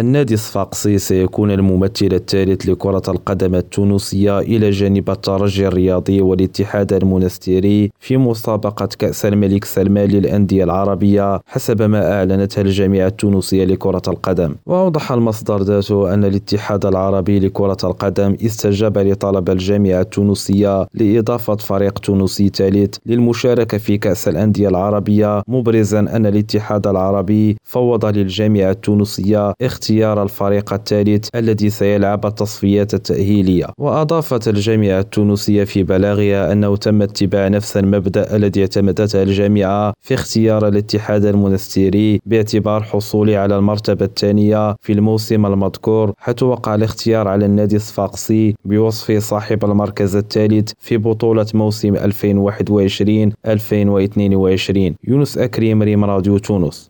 النادي الصفاقسي سيكون الممثل الثالث لكرة القدم التونسية إلى جانب الترجي الرياضي والاتحاد المنستيري في مسابقة كأس الملك سلمان للأندية العربية حسب ما أعلنتها الجامعة التونسية لكرة القدم. وأوضح المصدر ذاته أن الاتحاد العربي لكرة القدم استجاب لطلب الجامعة التونسية لإضافة فريق تونسي ثالث للمشاركة في كأس الأندية العربية مبرزا أن الاتحاد العربي فوض للجامعة التونسية اختيار الفريق الثالث الذي سيلعب التصفيات التأهيلية. وأضافت الجامعة التونسية في بلاغها أنه تم اتباع نفس المبدأ الذي اعتمدته الجامعة في اختيار الاتحاد المنستيري باعتبار حصوله على المرتبة الثانية في الموسم المذكور حيث وقع الاختيار على النادي الصفاقسي بوصفه صاحب المركز الثالث في بطولة موسم 2021-2022 يونس أكريم ريم راديو تونس.